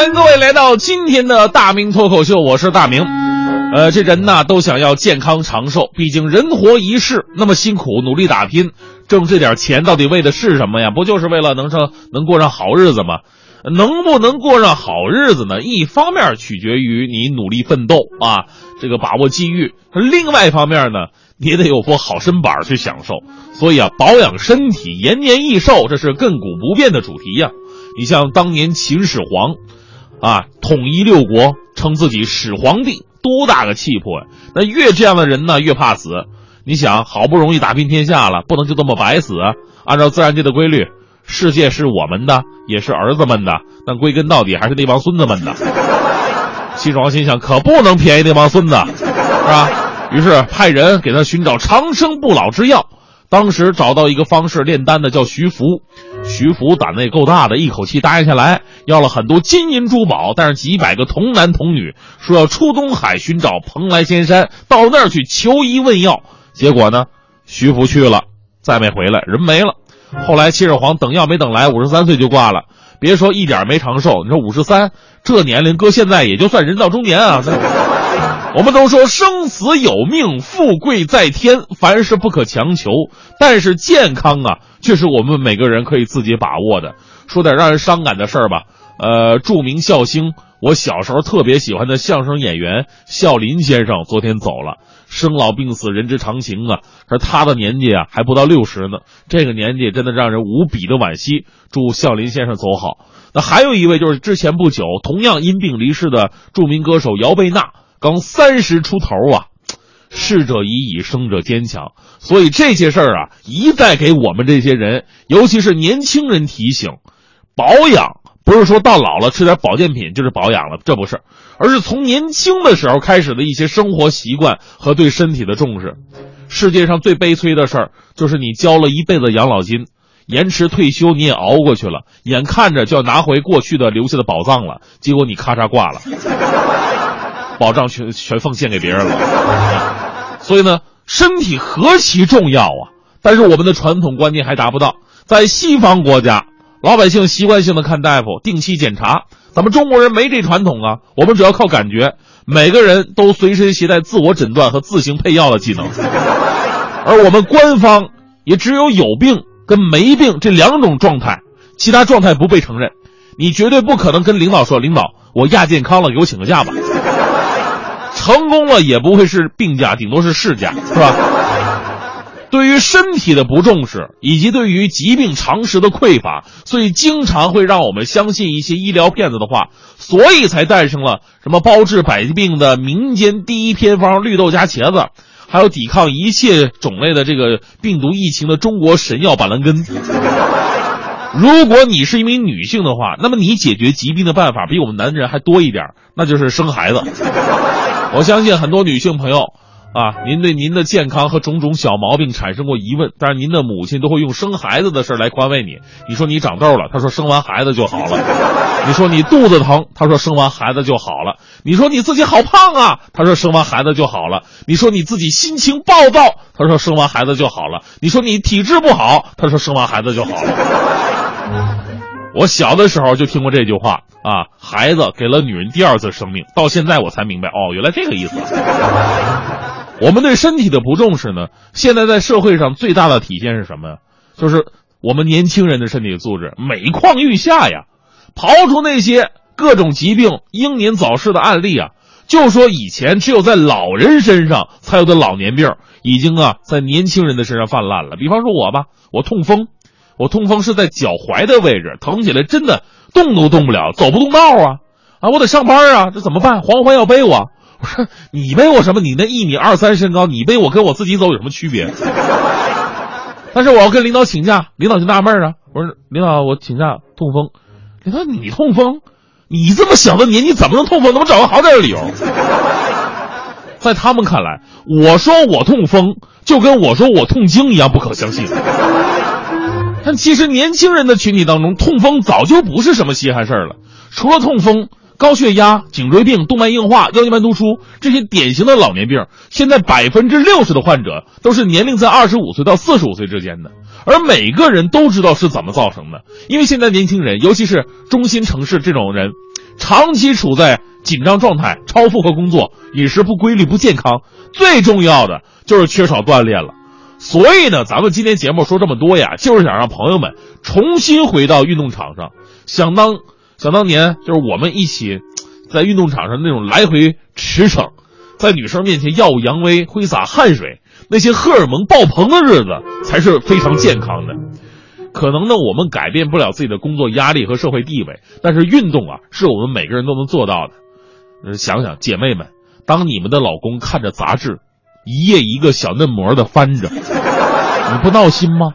欢迎各位来到今天的大明脱口秀，我是大明。呃，这人呐都想要健康长寿，毕竟人活一世，那么辛苦努力打拼，挣这点钱到底为的是什么呀？不就是为了能上能过上好日子吗？能不能过上好日子呢？一方面取决于你努力奋斗啊，这个把握机遇；另外一方面呢，你得有副好身板去享受。所以啊，保养身体，延年益寿，这是亘古不变的主题呀。你像当年秦始皇。啊，统一六国，称自己始皇帝，多大个气魄呀！那越这样的人呢，越怕死。你想，好不容易打拼天下了，不能就这么白死！按照自然界的规律，世界是我们的，也是儿子们的，但归根到底还是那帮孙子们的。秦始皇心想，可不能便宜那帮孙子，是吧？于是派人给他寻找长生不老之药。当时找到一个方式炼丹的，叫徐福。徐福胆子也够大的，一口气答应下来，要了很多金银珠宝，带上几百个童男童女，说要出东海寻找蓬莱仙山，到那儿去求医问药。结果呢，徐福去了，再没回来，人没了。后来秦始皇等药没等来，五十三岁就挂了。别说一点没长寿，你说五十三这年龄，搁现在也就算人到中年啊。我们都说生死有命，富贵在天，凡事不可强求。但是健康啊，却是我们每个人可以自己把握的。说点让人伤感的事儿吧。呃，著名笑星，我小时候特别喜欢的相声演员笑林先生，昨天走了。生老病死，人之常情啊。可是他的年纪啊，还不到六十呢。这个年纪真的让人无比的惋惜。祝笑林先生走好。那还有一位就是之前不久同样因病离世的著名歌手姚贝娜。刚三十出头啊，逝者已矣，生者坚强。所以这些事儿啊，一再给我们这些人，尤其是年轻人提醒：保养不是说到老了吃点保健品就是保养了，这不是，而是从年轻的时候开始的一些生活习惯和对身体的重视。世界上最悲催的事儿，就是你交了一辈子养老金，延迟退休你也熬过去了，眼看着就要拿回过去的留下的宝藏了，结果你咔嚓挂了。保障全全奉献给别人了，所以呢，身体何其重要啊！但是我们的传统观念还达不到。在西方国家，老百姓习惯性的看大夫，定期检查。咱们中国人没这传统啊，我们主要靠感觉。每个人都随身携带自我诊断和自行配药的技能，而我们官方也只有有病跟没病这两种状态，其他状态不被承认。你绝对不可能跟领导说：“领导，我亚健康了，给我请个假吧。”成功了也不会是病假，顶多是事假，是吧？对于身体的不重视，以及对于疾病常识的匮乏，所以经常会让我们相信一些医疗骗子的话，所以才诞生了什么包治百病的民间第一偏方绿豆加茄子，还有抵抗一切种类的这个病毒疫情的中国神药板蓝根。如果你是一名女性的话，那么你解决疾病的办法比我们男人还多一点，那就是生孩子。我相信很多女性朋友啊，您对您的健康和种种小毛病产生过疑问，但是您的母亲都会用生孩子的事来宽慰你。你说你长痘了，她说生完孩子就好了；你说你肚子疼，她说生完孩子就好了；你说你自己好胖啊，她说生完孩子就好了；你说你自己心情暴躁，她说生完孩子就好了；你说你体质不好，她说生完孩子就好了。我小的时候就听过这句话啊，孩子给了女人第二次生命。到现在我才明白，哦，原来这个意思。我们对身体的不重视呢，现在在社会上最大的体现是什么呀？就是我们年轻人的身体素质每况愈下呀。刨除那些各种疾病英年早逝的案例啊，就说以前只有在老人身上才有的老年病，已经啊在年轻人的身上泛滥了。比方说我吧，我痛风。我痛风是在脚踝的位置，疼起来真的动都动不了，走不动道啊！啊，我得上班啊，这怎么办？黄欢要背我，我说你背我什么？你那一米二三身高，你背我跟我自己走有什么区别？但是我要跟领导请假，领导就纳闷啊。我说领导，我请假痛风，领导你痛风，你这么小的年纪怎么能痛风？能不能找个好点的理由？在他们看来，我说我痛风，就跟我说我痛经一样不可相信。但其实年轻人的群体当中，痛风早就不是什么稀罕事儿了。除了痛风、高血压、颈椎病、动脉硬化、腰间盘突出这些典型的老年病，现在百分之六十的患者都是年龄在二十五岁到四十五岁之间的，而每个人都知道是怎么造成的。因为现在年轻人，尤其是中心城市这种人，长期处在紧张状态、超负荷工作、饮食不规律、不健康，最重要的就是缺少锻炼了。所以呢，咱们今天节目说这么多呀，就是想让朋友们重新回到运动场上。想当想当年，就是我们一起在运动场上那种来回驰骋，在女生面前耀武扬威、挥洒汗水，那些荷尔蒙爆棚的日子，才是非常健康的。可能呢，我们改变不了自己的工作压力和社会地位，但是运动啊，是我们每个人都能做到的。呃，想想姐妹们，当你们的老公看着杂志。一页一个小嫩模的翻着，你不闹心吗？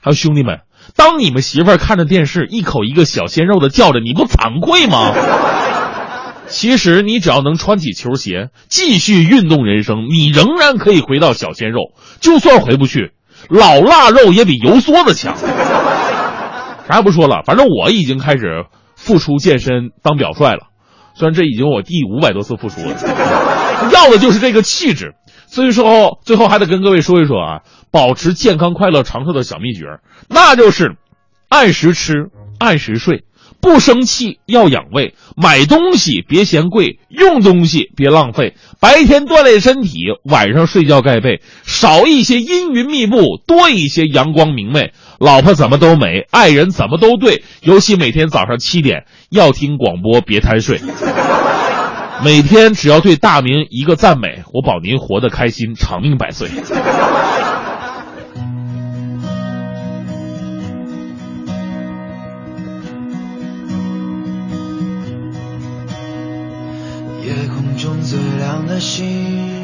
还有兄弟们，当你们媳妇看着电视，一口一个小鲜肉的叫着，你不惭愧吗？其实你只要能穿起球鞋，继续运动人生，你仍然可以回到小鲜肉。就算回不去，老腊肉也比油梭子强。啥也不说了，反正我已经开始复出健身当表率了。虽然这已经我第五百多次复出了，要的就是这个气质。所以说，最后还得跟各位说一说啊，保持健康、快乐、长寿的小秘诀，那就是按时吃，按时睡，不生气，要养胃，买东西别嫌贵，用东西别浪费，白天锻炼身体，晚上睡觉盖被，少一些阴云密布，多一些阳光明媚。老婆怎么都美，爱人怎么都对，尤其每天早上七点要听广播，别贪睡。每天只要对大明一个赞美，我保您活得开心，长命百岁。夜空中最亮的星，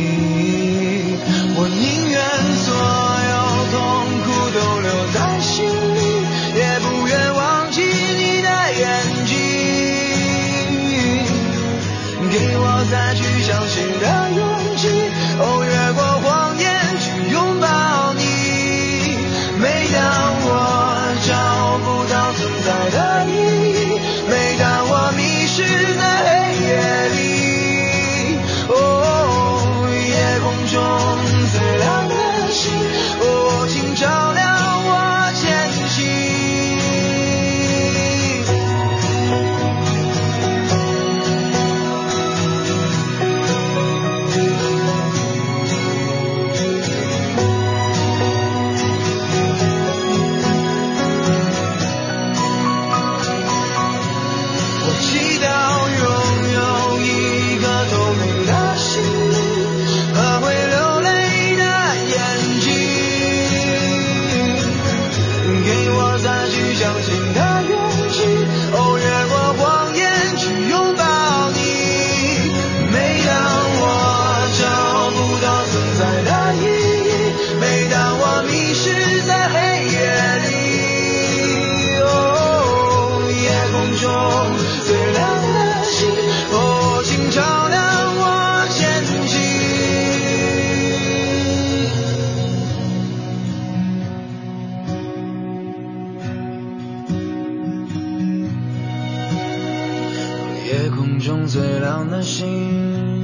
夜空中最亮的星。